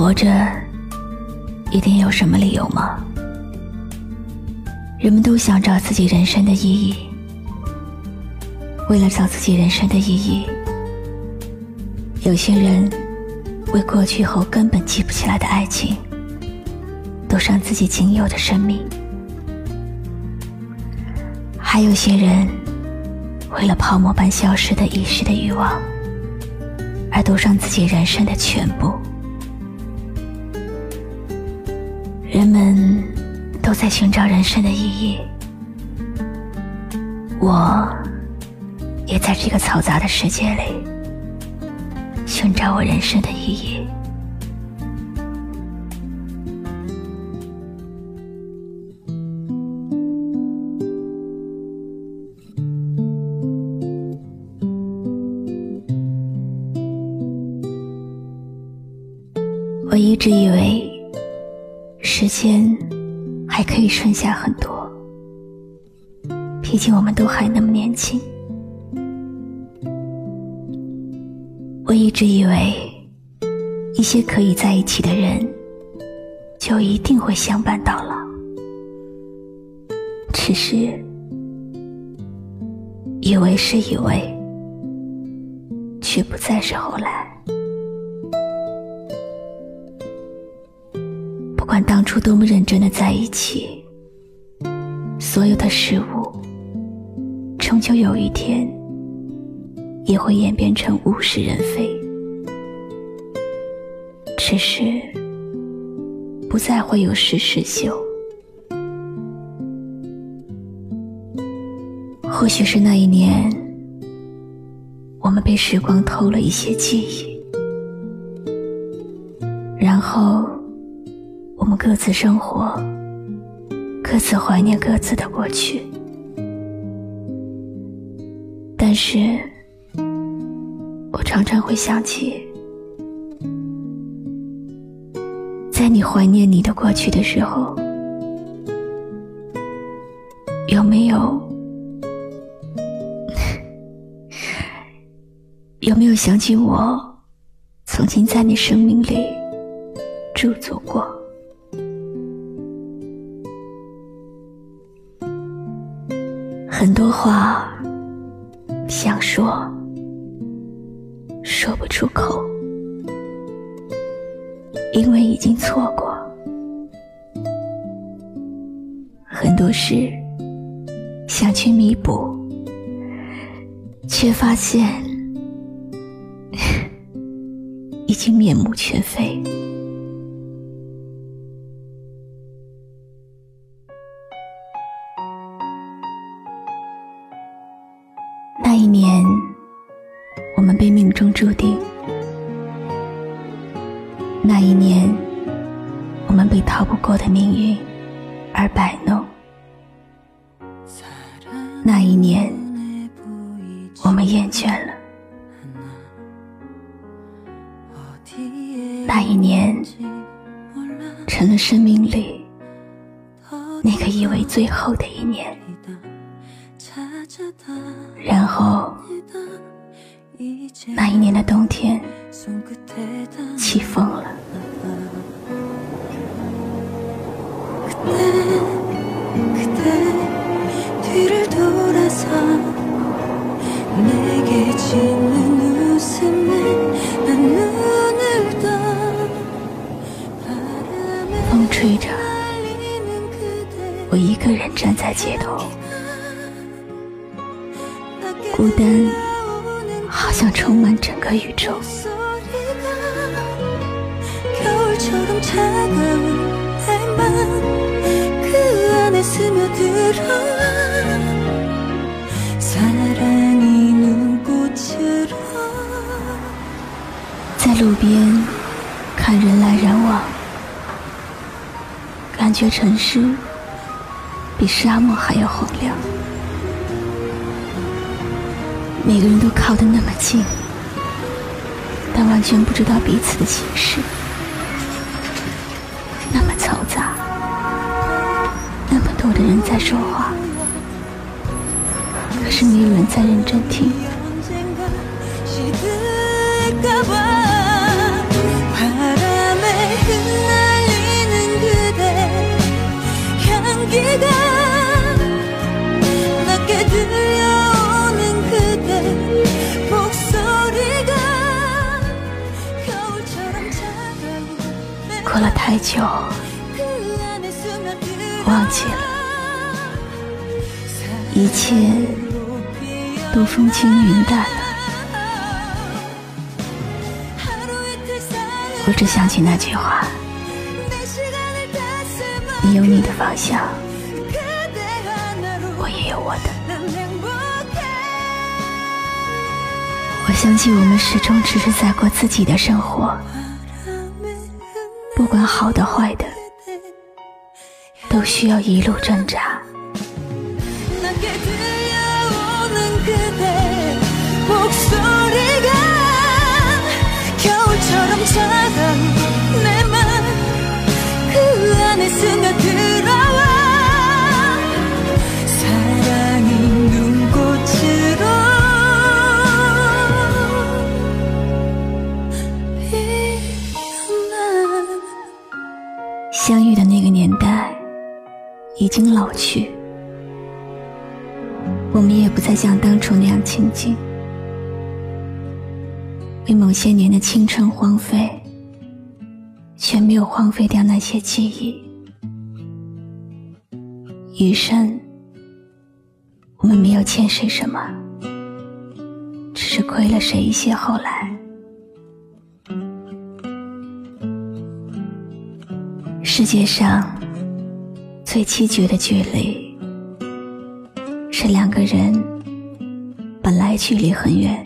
活着，一定有什么理由吗？人们都想找自己人生的意义。为了找自己人生的意义，有些人为过去后根本记不起来的爱情，赌上自己仅有的生命；还有些人为了泡沫般消失的一时的欲望，而赌上自己人生的全部。人们都在寻找人生的意义，我也在这个嘈杂的世界里寻找我人生的意义。毕竟我们都还那么年轻。我一直以为，一些可以在一起的人，就一定会相伴到老。只是，以为是以为，却不再是后来。不管当初多么认真的在一起，所有的事物，终究有一天也会演变成物是人非。只是不再会有事事休。或许是那一年，我们被时光偷了一些记忆，然后。我们各自生活，各自怀念各自的过去。但是，我常常会想起，在你怀念你的过去的时候，有没有 有没有想起我曾经在你生命里驻足过？很多话想说，说不出口，因为已经错过；很多事想去弥补，却发现 已经面目全非。年，我们被命中注定；那一年，我们被逃不过的命运而摆弄；那一年，我们厌倦了；那一年，成了生命里那个以为最后的一年。然后，那一年的冬天起风了。好像充满整个宇宙。在路边看人来人往，感觉城市比沙漠还要洪亮。每个人都靠得那么近，但完全不知道彼此的心事。那么嘈杂，那么多的人在说话，可是没有人在认真听。太久，忘记了，一切都风轻云淡了。我只想起那句话：你有你的方向，我也有我的。我相信我们始终只是在过自己的生活。好的坏的，都需要一路挣扎。经老去，我们也不再像当初那样亲近。为某些年的青春荒废，却没有荒废掉那些记忆。余生，我们没有欠谁什么，只是亏了谁一些后来。世界上最凄绝的距离，是两个人本来距离很远，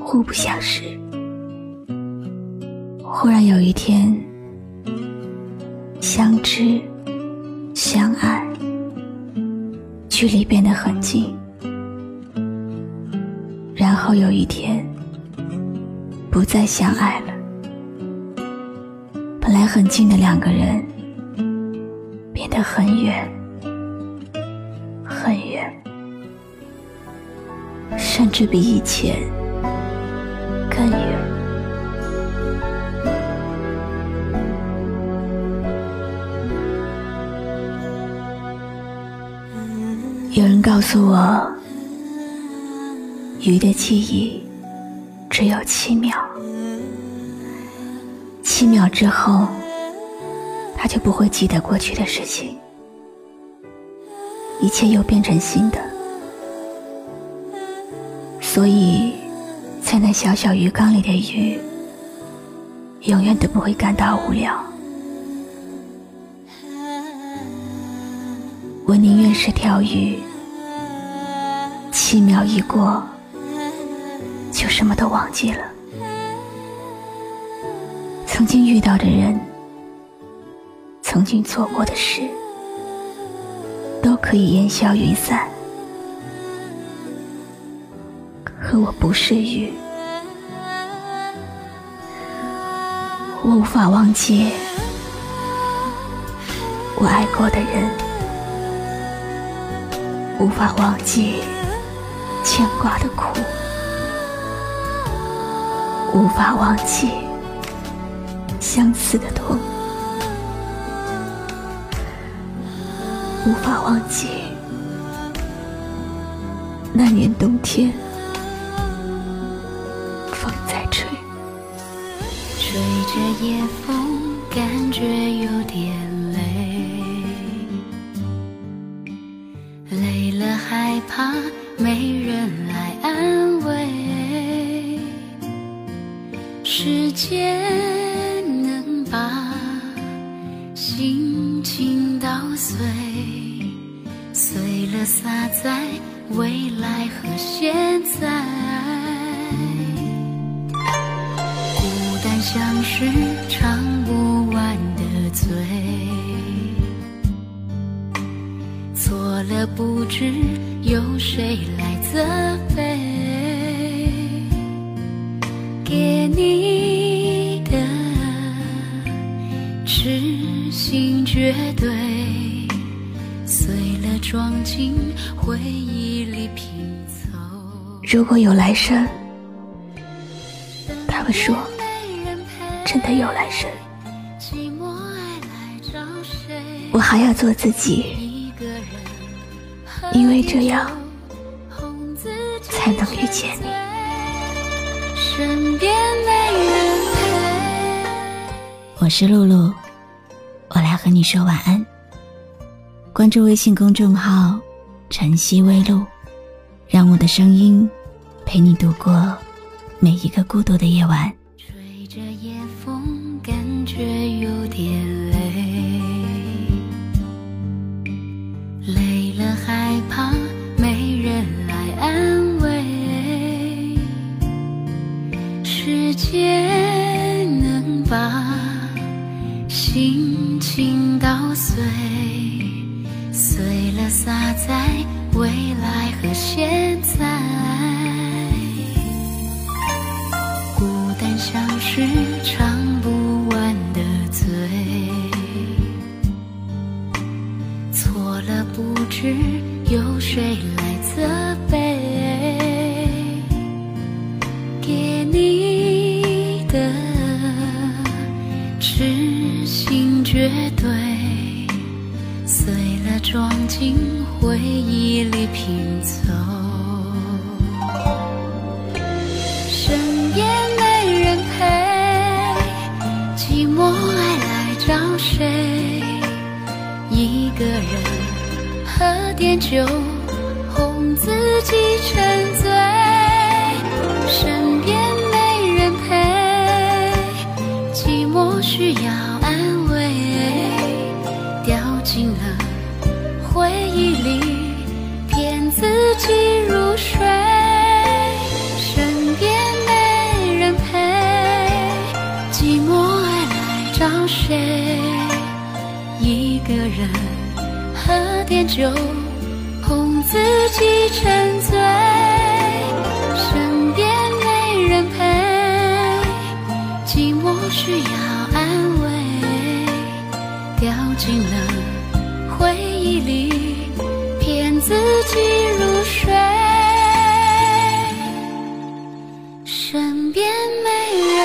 互不相识，忽然有一天相知相爱，距离变得很近，然后有一天不再相爱了。本来很近的两个人，得很远，很远，甚至比以前更远。有人告诉我，鱼的记忆只有七秒。七秒之后，他就不会记得过去的事情，一切又变成新的。所以，在那小小鱼缸里的鱼，永远都不会感到无聊。我宁愿是条鱼，七秒一过，就什么都忘记了。曾经遇到的人，曾经做过的事，都可以烟消云散。可我不是鱼，我无法忘记我爱过的人，无法忘记牵挂的苦，无法忘记。相思的痛，无法忘记那年冬天，风在吹，吹着夜风，感觉有点累。累了害怕没人来安慰。时间未来和现在。孤单像是唱不完的醉，错了不知有谁来责备。给你的痴心绝对，碎了装进回忆里拼凑。如果有来生，他们说真的有来生，我还要做自己，因为这样才能遇见你。身边没人陪。我是露露，我来和你说晚安。关注微信公众号“晨曦微露”，让我的声音陪你度过每一个孤独的夜晚。吹着夜风，感觉有点累，累了害怕没人来安慰。时间能把心情捣碎，碎了洒在未来和现在。喝点酒，哄自己沉醉。身边没人陪，寂寞需要安慰，掉进了回忆里，骗自己入睡。身边没人陪，寂寞爱来找谁？一个人喝点酒哄自己沉醉身边没人陪寂寞需要安慰。掉进了回忆里骗自己入睡。身边没人